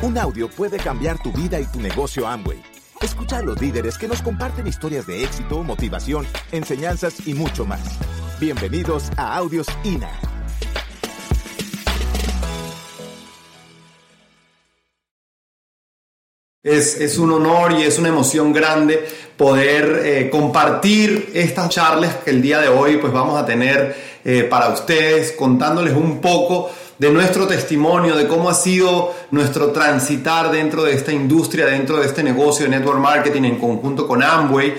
Un audio puede cambiar tu vida y tu negocio Amway. Escucha a los líderes que nos comparten historias de éxito, motivación, enseñanzas y mucho más. Bienvenidos a Audios INA. Es, un honor y es una emoción grande poder eh, compartir estas charlas que el día de hoy pues vamos a tener eh, para ustedes, contándoles un poco de nuestro testimonio, de cómo ha sido nuestro transitar dentro de esta industria, dentro de este negocio de network marketing en conjunto con Amway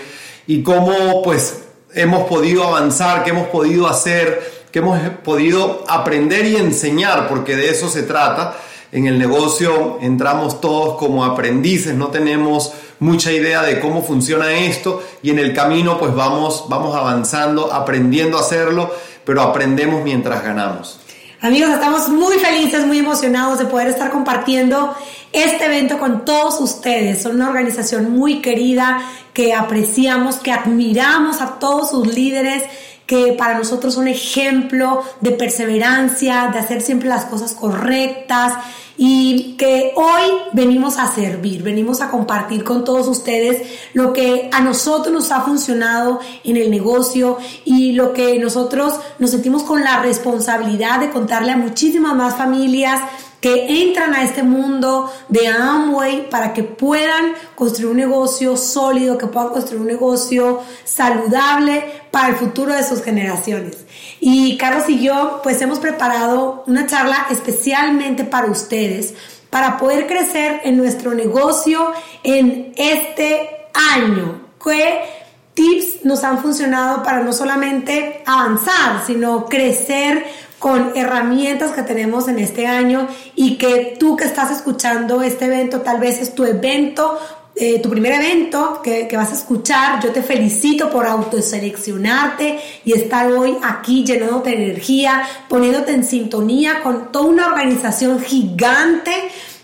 y cómo pues hemos podido avanzar, qué hemos podido hacer, qué hemos podido aprender y enseñar, porque de eso se trata. En el negocio entramos todos como aprendices, no tenemos mucha idea de cómo funciona esto y en el camino pues vamos, vamos avanzando, aprendiendo a hacerlo, pero aprendemos mientras ganamos. Amigos, estamos muy felices, muy emocionados de poder estar compartiendo este evento con todos ustedes. Son una organización muy querida que apreciamos, que admiramos a todos sus líderes que para nosotros son ejemplo de perseverancia, de hacer siempre las cosas correctas y que hoy venimos a servir, venimos a compartir con todos ustedes lo que a nosotros nos ha funcionado en el negocio y lo que nosotros nos sentimos con la responsabilidad de contarle a muchísimas más familias que entran a este mundo de Amway para que puedan construir un negocio sólido, que puedan construir un negocio saludable para el futuro de sus generaciones. Y Carlos y yo pues hemos preparado una charla especialmente para ustedes, para poder crecer en nuestro negocio en este año. ¿Qué tips nos han funcionado para no solamente avanzar, sino crecer con herramientas que tenemos en este año y que tú que estás escuchando este evento, tal vez es tu evento, eh, tu primer evento que, que, vas a escuchar. Yo te felicito por autoseleccionarte y estar hoy aquí llenándote de energía, poniéndote en sintonía con toda una organización gigante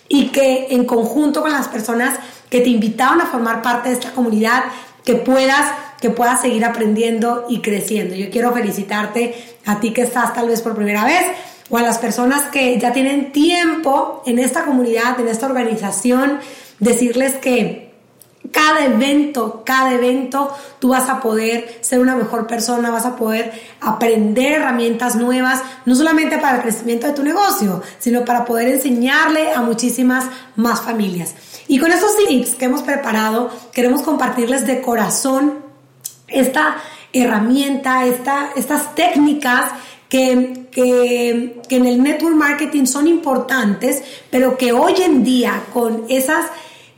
y que en conjunto con las personas que te invitaron a formar parte de esta comunidad, que puedas que puedas seguir aprendiendo y creciendo. Yo quiero felicitarte a ti que estás tal vez por primera vez o a las personas que ya tienen tiempo en esta comunidad, en esta organización, decirles que cada evento, cada evento, tú vas a poder ser una mejor persona, vas a poder aprender herramientas nuevas, no solamente para el crecimiento de tu negocio, sino para poder enseñarle a muchísimas más familias. Y con estos tips que hemos preparado, queremos compartirles de corazón esta herramienta, esta, estas técnicas que, que, que, en el network marketing son importantes, pero que hoy en día con esos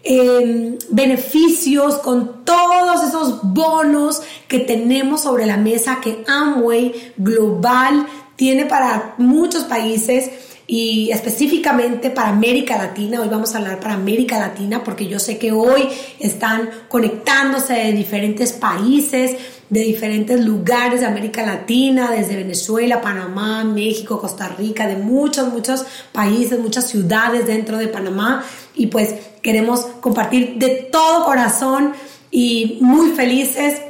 em, beneficios, con todos esos bonos que tenemos sobre la mesa que Amway Global tiene para muchos países, y específicamente para América Latina. Hoy vamos a hablar para América Latina porque yo sé que hoy están conectándose de diferentes países, de diferentes lugares de América Latina, desde Venezuela, Panamá, México, Costa Rica, de muchos, muchos países, muchas ciudades dentro de Panamá. Y pues queremos compartir de todo corazón y muy felices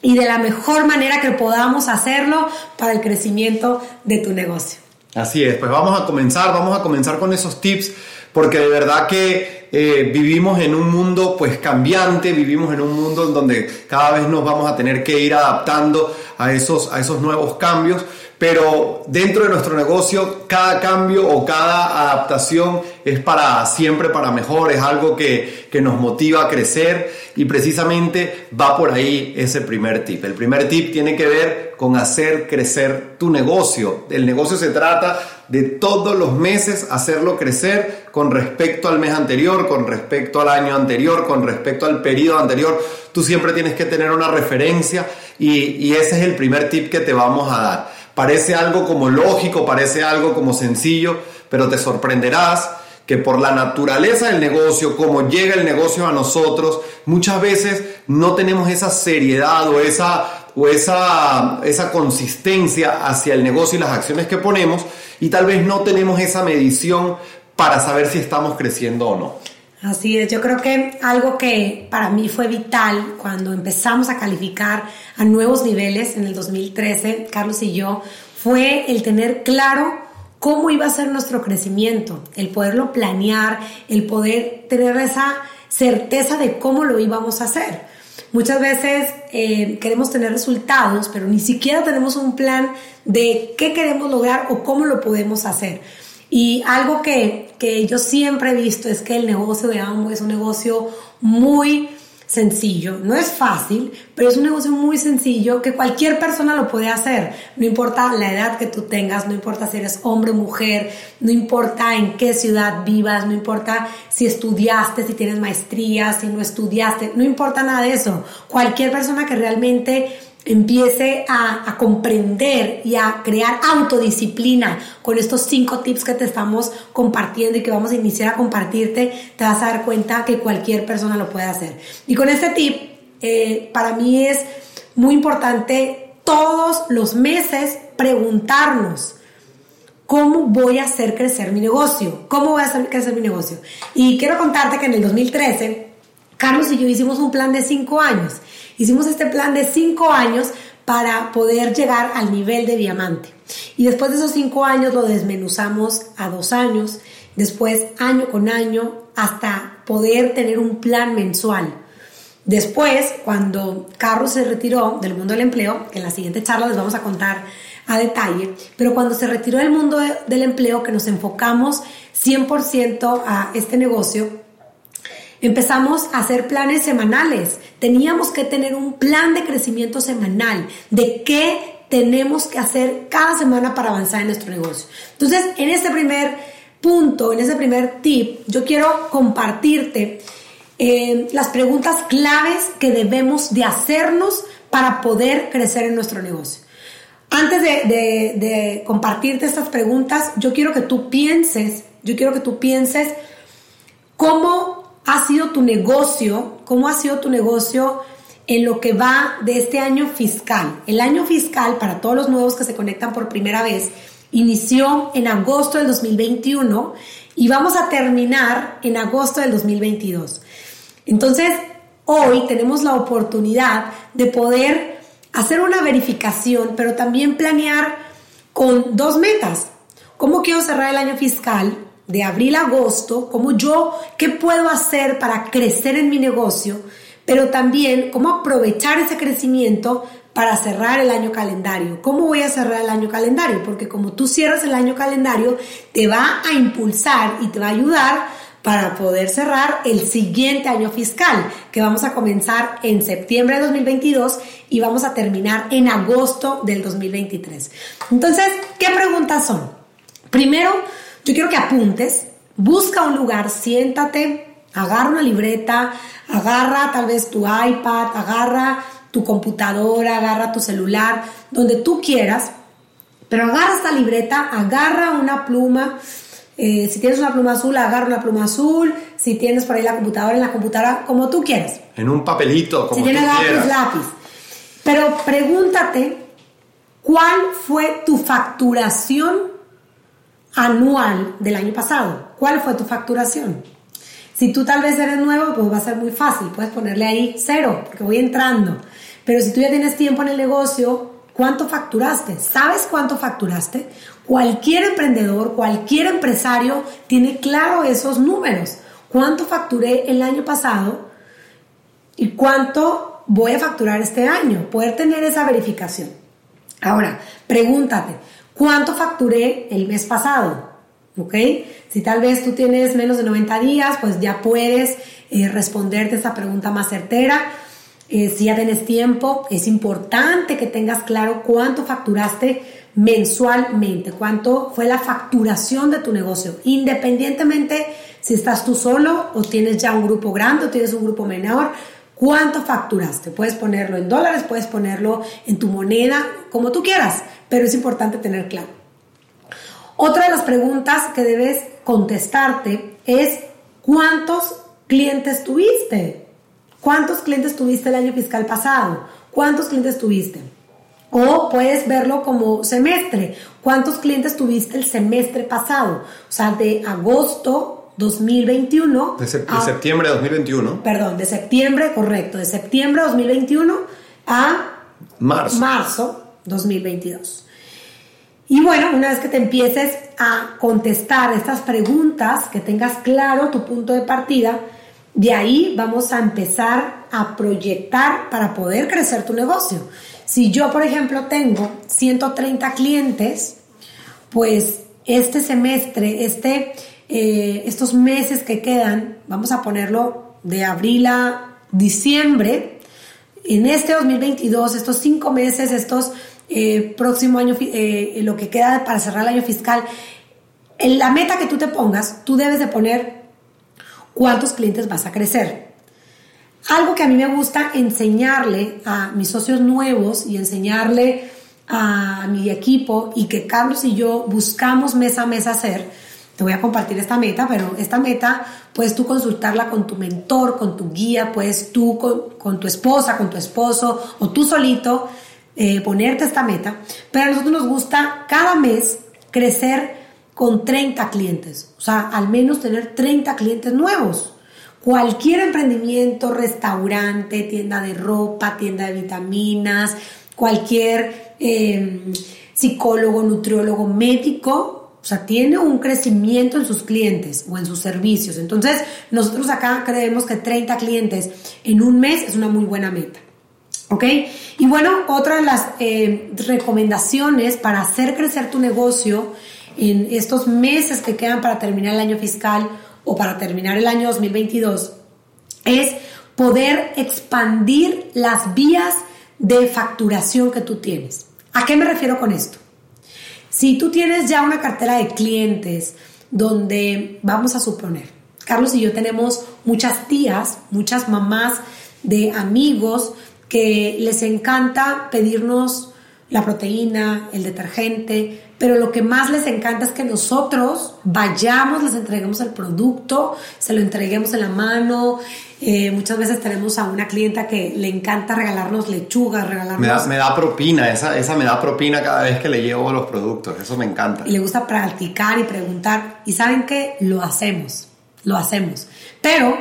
y de la mejor manera que podamos hacerlo para el crecimiento de tu negocio. Así es, pues vamos a comenzar, vamos a comenzar con esos tips, porque de verdad que eh, vivimos en un mundo pues cambiante, vivimos en un mundo en donde cada vez nos vamos a tener que ir adaptando a esos, a esos nuevos cambios pero dentro de nuestro negocio cada cambio o cada adaptación es para siempre para mejor, es algo que, que, nos motiva a crecer y precisamente va por ahí ese primer tip. El primer tip tiene que ver con hacer crecer tu negocio. El negocio se trata de todos los meses hacerlo crecer con respecto al mes anterior, con respecto al año anterior, con respecto al periodo anterior. Tú siempre tienes que tener una referencia y, y ese es el primer tip que te vamos a dar. Parece algo como lógico, parece algo como sencillo, pero te sorprenderás que por la naturaleza del negocio, como llega el negocio a nosotros, muchas veces no tenemos esa seriedad o esa, o esa, esa consistencia hacia el negocio y las acciones que ponemos y tal vez no tenemos esa medición para saber si estamos creciendo o no. Así es, yo creo que algo que para mí fue vital cuando empezamos a calificar a nuevos niveles en el 2013, Carlos y yo, fue el tener claro cómo iba a ser nuestro crecimiento, el poderlo planear, el poder tener esa certeza de cómo lo íbamos a hacer. Muchas veces eh, queremos tener resultados, pero ni siquiera tenemos un plan de qué queremos lograr o cómo lo podemos hacer. Y algo que, que yo siempre he visto es que el negocio de Amway es un negocio muy sencillo. No es fácil, pero es un negocio muy sencillo que cualquier persona lo puede hacer. No importa la edad que tú tengas, no importa si eres hombre o mujer, no importa en qué ciudad vivas, no importa si estudiaste, si tienes maestría, si no estudiaste, no importa nada de eso. Cualquier persona que realmente empiece a, comprender y a crear autodisciplina con estos cinco tips que te estamos compartiendo y que vamos a iniciar a compartirte, te vas a dar cuenta que cualquier persona lo puede hacer. Y con este tip, eh, para mí es muy importante todos los meses preguntarnos, ¿cómo voy a hacer crecer mi negocio? ¿Cómo voy a hacer crecer mi negocio? Y quiero contarte que en el 2013, Carlos y yo hicimos un plan de cinco años Hicimos este plan de cinco años para poder llegar al nivel de diamante. Y después de esos cinco años lo desmenuzamos a dos años, después año con año, hasta poder tener un plan mensual. Después, cuando Carlos se retiró del mundo del empleo, que en la siguiente charla les vamos a contar a detalle, pero cuando se retiró del mundo del empleo, que nos enfocamos 100% a este negocio, empezamos a hacer planes semanales teníamos que tener un plan de crecimiento semanal, de qué tenemos que hacer cada semana para avanzar en nuestro negocio. Entonces, en ese primer punto, en ese primer tip, yo quiero compartirte eh, las preguntas claves que debemos de hacernos para poder crecer en nuestro negocio. Antes de, de compartirte estas preguntas, yo quiero que tú pienses, yo quiero que tú pienses cómo ha sido tu negocio, cómo ha sido tu negocio en lo que va de este año fiscal. El año fiscal, para todos los nuevos que se conectan por primera vez, inició en agosto del 2021 y vamos a terminar en agosto del 2022. Entonces, hoy tenemos la oportunidad de poder hacer una verificación, pero también planear con dos metas. ¿Cómo quiero cerrar el año fiscal? De abril a agosto, cómo yo, qué puedo hacer para crecer en mi negocio, pero también cómo aprovechar ese crecimiento para cerrar el año calendario. ¿Cómo voy a cerrar el año calendario? Porque como tú cierras el año calendario, te va a impulsar y te va a ayudar para poder cerrar el siguiente año fiscal, que vamos a comenzar en septiembre de 2022 y vamos a terminar en agosto del 2023. Entonces, ¿qué preguntas son? Primero, yo quiero que apuntes, busca un lugar, siéntate, agarra una libreta, agarra tal vez tu iPad, agarra tu computadora, agarra tu celular, donde tú quieras, pero agarra esta libreta, agarra una pluma, eh, si tienes una pluma azul, agarra una pluma azul, si tienes por ahí la computadora, en la computadora, como tú quieras. En un papelito, como si tienes lápiz, lápiz. Pero pregúntate, ¿cuál fue tu facturación anual del año pasado. ¿Cuál fue tu facturación? Si tú tal vez eres nuevo, pues va a ser muy fácil. Puedes ponerle ahí cero, porque voy entrando. Pero si tú ya tienes tiempo en el negocio, ¿cuánto facturaste? ¿Sabes cuánto facturaste? Cualquier emprendedor, cualquier empresario tiene claro esos números. ¿Cuánto facturé el año pasado? ¿Y cuánto voy a facturar este año? Poder tener esa verificación. Ahora, pregúntate, ¿Cuánto facturé el mes pasado? ¿Ok? Si tal vez tú tienes menos de 90 días, pues ya puedes eh, responderte esa pregunta más certera. Eh, si ya tienes tiempo, es importante que tengas claro cuánto facturaste mensualmente, cuánto fue la facturación de tu negocio, independientemente si estás tú solo o tienes ya un grupo grande o tienes un grupo menor, cuánto facturaste. Puedes ponerlo en dólares, puedes ponerlo en tu moneda, como tú quieras pero es importante tener claro. Otra de las preguntas que debes contestarte es ¿cuántos clientes tuviste? ¿Cuántos clientes tuviste el año fiscal pasado? ¿Cuántos clientes tuviste? O puedes verlo como semestre. ¿Cuántos clientes tuviste el semestre pasado? O sea, de agosto 2021. De, septiembre de 2021. Perdón, de septiembre, correcto, de septiembre de 2021 a marzo. marzo 2022. Y bueno, una vez que te empieces a contestar estas preguntas, que tengas claro tu punto de partida, de ahí vamos a empezar a proyectar para poder crecer tu negocio. Si yo, por ejemplo, tengo 130 clientes, pues este semestre, este, eh, estos meses que quedan, vamos a ponerlo de abril a diciembre, en este 2022, estos cinco meses, estos eh, próximo año, eh, lo que queda para cerrar el año fiscal, en la meta que tú te pongas, tú debes de poner cuántos clientes vas a crecer. Algo que a mí me gusta enseñarle a mis socios nuevos y enseñarle a mi equipo y que Carlos y yo buscamos mes a mes hacer, te voy a compartir esta meta, pero esta meta puedes tú consultarla con tu mentor, con tu guía, puedes tú con, tu esposa, con tu esposo o tú solito eh, ponerte esta meta. Pero a nosotros nos gusta cada mes crecer con 30 clientes, o sea, al menos tener 30 clientes nuevos. Cualquier emprendimiento, restaurante, tienda de ropa, tienda de vitaminas, cualquier eh, psicólogo, nutriólogo, médico, o sea, tiene un crecimiento en sus clientes o en sus servicios. Entonces, nosotros acá creemos que 30 clientes en un mes es una muy buena meta. ¿Ok? Y bueno, otra de las eh, recomendaciones para hacer crecer tu negocio en estos meses que quedan para terminar el año fiscal o para terminar el año 2022 es poder expandir las vías de facturación que tú tienes. ¿A qué me refiero con esto? Si tú tienes ya una cartera de clientes donde vamos a suponer, Carlos y yo tenemos muchas tías, muchas mamás de amigos que les encanta pedirnos la proteína, el detergente, pero lo que más les encanta es que nosotros vayamos, les entreguemos el producto, se lo entreguemos en la mano. Eh, muchas veces tenemos a una clienta que le encanta regalarnos lechugas, regalarnos... Me da, me da propina, esa, esa me da propina cada vez que le llevo los productos, eso me encanta. Y le gusta practicar y preguntar. Y saben que lo hacemos, lo hacemos. Pero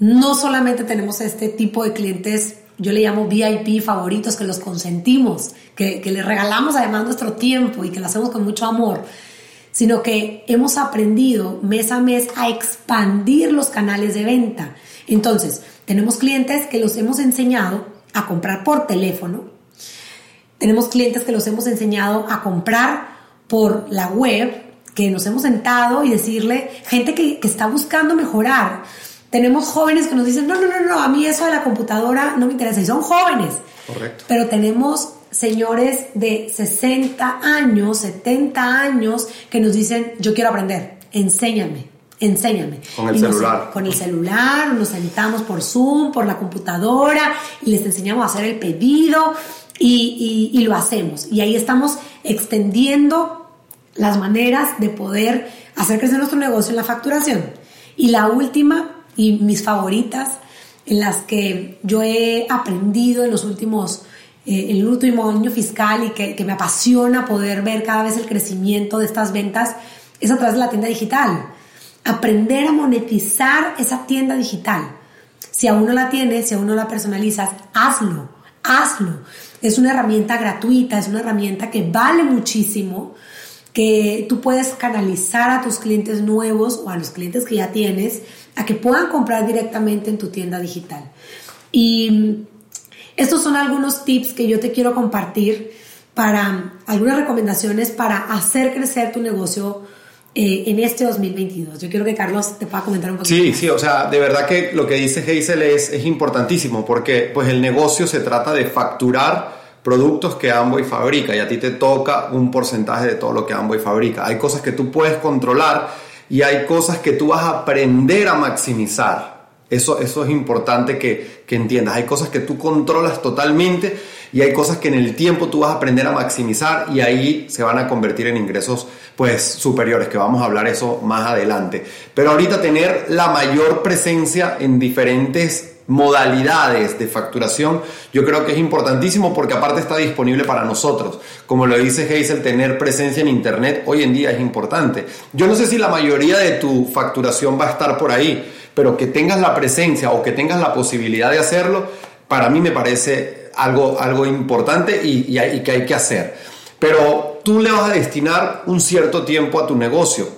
no solamente tenemos este tipo de clientes yo le llamo VIP favoritos, que los consentimos, que, que les regalamos además nuestro tiempo y que lo hacemos con mucho amor, sino que hemos aprendido mes a mes a expandir los canales de venta. Entonces, tenemos clientes que los hemos enseñado a comprar por teléfono, tenemos clientes que los hemos enseñado a comprar por la web, que nos hemos sentado y decirle, gente que, que está buscando mejorar, tenemos jóvenes que nos dicen, no, no, no, no, a mí eso de la computadora no me interesa. Y son jóvenes. Correcto. Pero tenemos señores de 60 años, 70 años, que nos dicen, yo quiero aprender, enséñame, enséñame. Con el celular. con el celular, nos sentamos por Zoom, por la computadora, y les enseñamos a hacer el pedido y, y, y lo hacemos. Y ahí estamos extendiendo las maneras de poder hacer crecer nuestro negocio en la facturación. Y la última y mis favoritas en las que yo he aprendido en los últimos, eh, el último año fiscal y que, que, me apasiona poder ver cada vez el crecimiento de estas ventas es a través de la tienda digital. Aprender a monetizar esa tienda digital. Si aún no la tienes, si aún no la personalizas, hazlo, hazlo. Es una herramienta gratuita, es una herramienta que vale muchísimo, que tú puedes canalizar a tus clientes nuevos o a los clientes que ya tienes a que puedan comprar directamente en tu tienda digital. Y estos son algunos tips que yo te quiero compartir para algunas recomendaciones para hacer crecer tu negocio eh, en este 2022. Yo quiero que Carlos te pueda comentar un poquito. Sí, sí, o sea, de verdad que lo que dice Hazel es, es importantísimo porque pues el negocio se trata de facturar productos que Amway fabrica y a ti te toca un porcentaje de todo lo que Amway fabrica. Hay cosas que tú puedes controlar y hay cosas que tú vas a aprender a maximizar. Eso, eso es importante que, que entiendas. Hay cosas que tú controlas totalmente y hay cosas que en el tiempo tú vas a aprender a maximizar y ahí se van a convertir en ingresos pues superiores, que vamos a hablar eso más adelante. Pero ahorita tener la mayor presencia en diferentes modalidades de facturación, yo creo que es importantísimo porque aparte está disponible para nosotros. Como lo dice Hazel, tener presencia en Internet hoy en día es importante. Yo no sé si la mayoría de tu facturación va a estar por ahí, pero que tengas la presencia o que tengas la posibilidad de hacerlo, para mí me parece algo, algo importante y, y, y que hay que hacer. Pero tú le vas a destinar un cierto tiempo a tu negocio.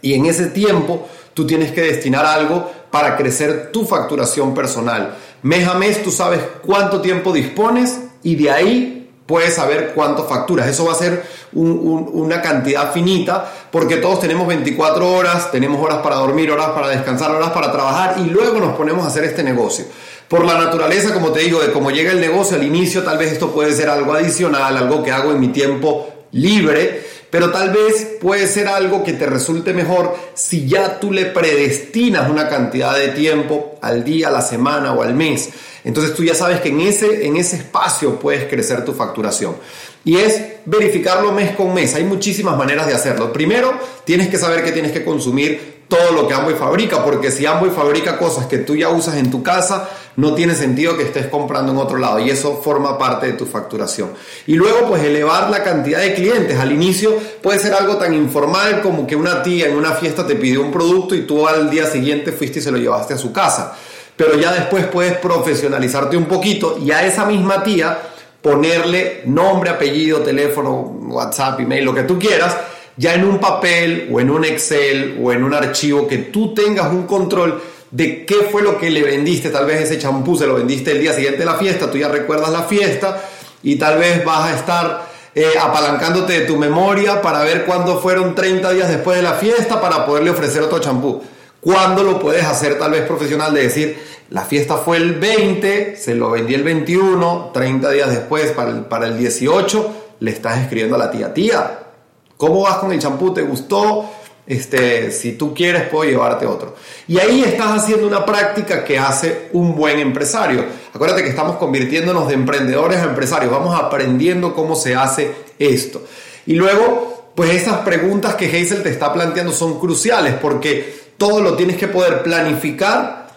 Y en ese tiempo tú tienes que destinar algo para crecer tu facturación personal. Mes a mes tú sabes cuánto tiempo dispones y de ahí puedes saber cuánto facturas. Eso va a ser una cantidad finita porque todos tenemos 24 horas, tenemos horas para dormir, horas para descansar, horas para trabajar y luego nos ponemos a hacer este negocio. Por la naturaleza, como te digo, de cómo llega el negocio al inicio, tal vez esto puede ser algo adicional, algo que hago en mi tiempo libre, pero tal vez puede ser algo que te resulte mejor si ya tú le predestinas una cantidad de tiempo al día, a la semana o al mes. Entonces tú ya sabes que en ese, en ese espacio puedes crecer tu facturación. Y es verificarlo mes con mes. Hay muchísimas maneras de hacerlo. Primero, tienes que saber que tienes que consumir todo lo que Amway fabrica, porque si Amway fabrica cosas que tú ya usas en tu casa, no tiene sentido que estés comprando en otro lado y eso forma parte de tu facturación. Y luego pues elevar la cantidad de clientes. Al inicio puede ser algo tan informal como que una tía en una fiesta te pidió un producto y tú al día siguiente fuiste y se lo llevaste a su casa. Pero ya después puedes profesionalizarte un poquito y a esa misma tía ponerle nombre, apellido, teléfono, WhatsApp, email, lo que tú quieras ya en un papel o en un Excel o en un archivo que tú tengas un control de qué fue lo que le vendiste. Tal vez ese champú se lo vendiste el día siguiente de la fiesta, tú ya recuerdas la fiesta y tal vez vas a estar eh, apalancándote de tu memoria para ver cuándo fueron 30 días después de la fiesta para poderle ofrecer otro champú. ¿Cuándo lo puedes hacer tal vez profesional de decir, la fiesta fue el 20, se lo vendí el 21, 30 días después para el, para el 18, le estás escribiendo a la tía, tía, ¿Cómo vas con el champú? ¿Te gustó? Este, si tú quieres, puedo llevarte otro. Y ahí estás haciendo una práctica que hace un buen empresario. Acuérdate que estamos convirtiéndonos de emprendedores a empresarios. Vamos aprendiendo cómo se hace esto. Y luego, pues esas preguntas que Hazel te está planteando son cruciales porque todo lo tienes que poder planificar,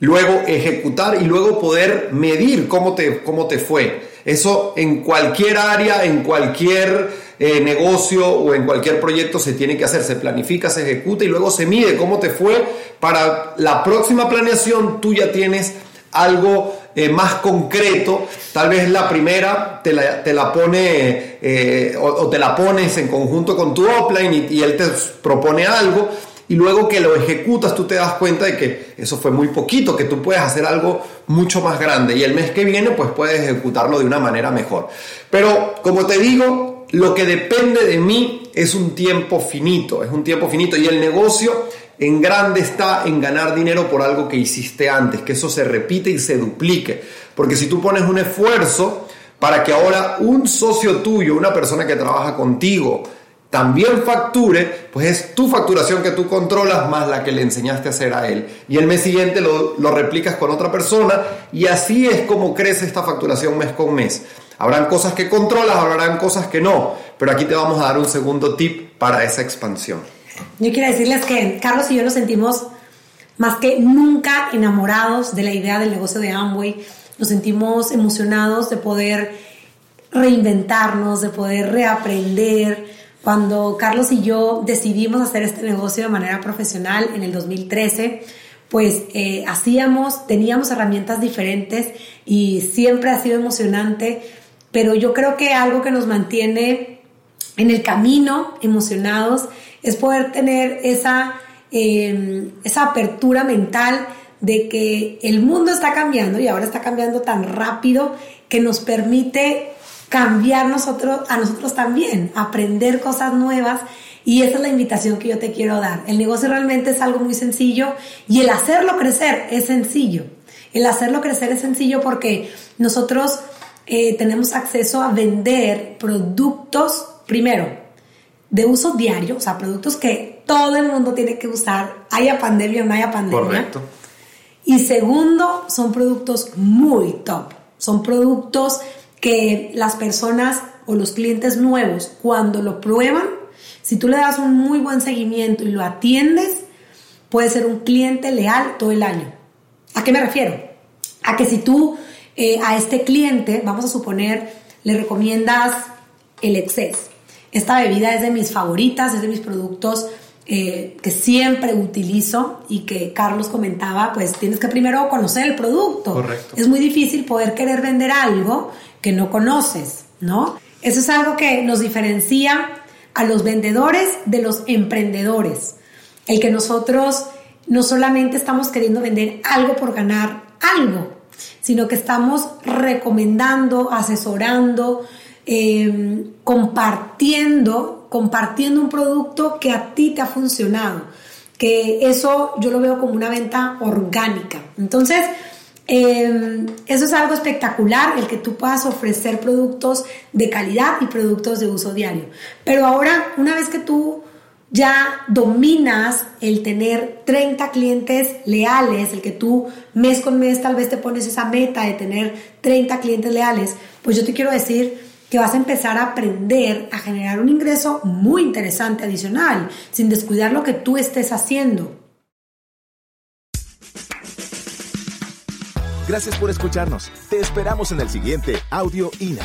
luego ejecutar y luego poder medir cómo te, cómo te fue. Eso en cualquier área, en cualquier eh, negocio o en cualquier proyecto se tiene que hacer, se planifica, se ejecuta y luego se mide cómo te fue. Para la próxima planeación tú ya tienes algo eh, más concreto, tal vez la primera te la, te la pone eh, o, te la pones en conjunto con tu offline y, y él te propone algo y luego que lo ejecutas tú te das cuenta de que eso fue muy poquito, que tú puedes hacer algo mucho más grande y el mes que viene pues puedes ejecutarlo de una manera mejor. Pero como te digo, lo que depende de mí es un tiempo finito, es un tiempo finito y el negocio en grande está en ganar dinero por algo que hiciste antes, que eso se repite y se duplique. Porque si tú pones un esfuerzo para que ahora un socio tuyo, una persona que trabaja contigo, también facture, pues es tu facturación que tú controlas más la que le enseñaste a hacer a él. Y el mes siguiente lo, lo replicas con otra persona y así es como crece esta facturación mes con mes. Habrán cosas que controlas, habrán cosas que no, pero aquí te vamos a dar un segundo tip para esa expansión. Yo quiero decirles que Carlos y yo nos sentimos más que nunca enamorados de la idea del negocio de Amway. Nos sentimos emocionados de poder reinventarnos, de poder reaprender. Cuando Carlos y yo decidimos hacer este negocio de manera profesional en el 2013, pues eh, hacíamos, teníamos herramientas diferentes y siempre ha sido emocionante pero yo creo que algo que nos mantiene en el camino emocionados es poder tener esa, em, esa apertura mental de que el mundo está cambiando y ahora está cambiando tan rápido que nos permite cambiar nosotros, a nosotros también, aprender cosas nuevas y esa es la invitación que yo te quiero dar. El negocio realmente es algo muy sencillo y el hacerlo crecer es sencillo. El hacerlo crecer es sencillo porque nosotros eh, tenemos acceso a vender productos, primero, de uso diario, o sea, productos que todo el mundo tiene que usar, haya pandemia o no haya pandemia. Correcto. Y segundo, son productos muy top. Son productos que las personas o los clientes nuevos, cuando lo prueban, si tú le das un muy buen seguimiento y lo atiendes, puede ser un cliente leal todo el año. ¿A qué me refiero? A que si tú eh, a este cliente, vamos a suponer, le recomiendas el Excess. Esta bebida es de mis favoritas, es de mis productos eh, que siempre utilizo y que Carlos comentaba, pues tienes que primero conocer el producto. Correcto. Es muy difícil poder querer vender algo que no conoces, ¿no? Eso es algo que nos diferencia a los vendedores de los emprendedores. El que nosotros no solamente estamos queriendo vender algo por ganar algo, sino que estamos recomendando, asesorando, em, compartiendo, compartiendo un producto que a ti te ha funcionado. Que eso yo lo veo como una venta orgánica. Entonces, em, eso es algo espectacular, el que tú puedas ofrecer productos de calidad y productos de uso diario. Pero ahora, una vez que tú ya dominas el tener 30 clientes leales, el que tú mes con mes tal vez te pones esa meta de tener 30 clientes leales, pues yo te quiero decir que vas a empezar a aprender a generar un ingreso muy interesante adicional, sin descuidar lo que tú estés haciendo. Gracias por escucharnos. Te esperamos en el siguiente Audio INA.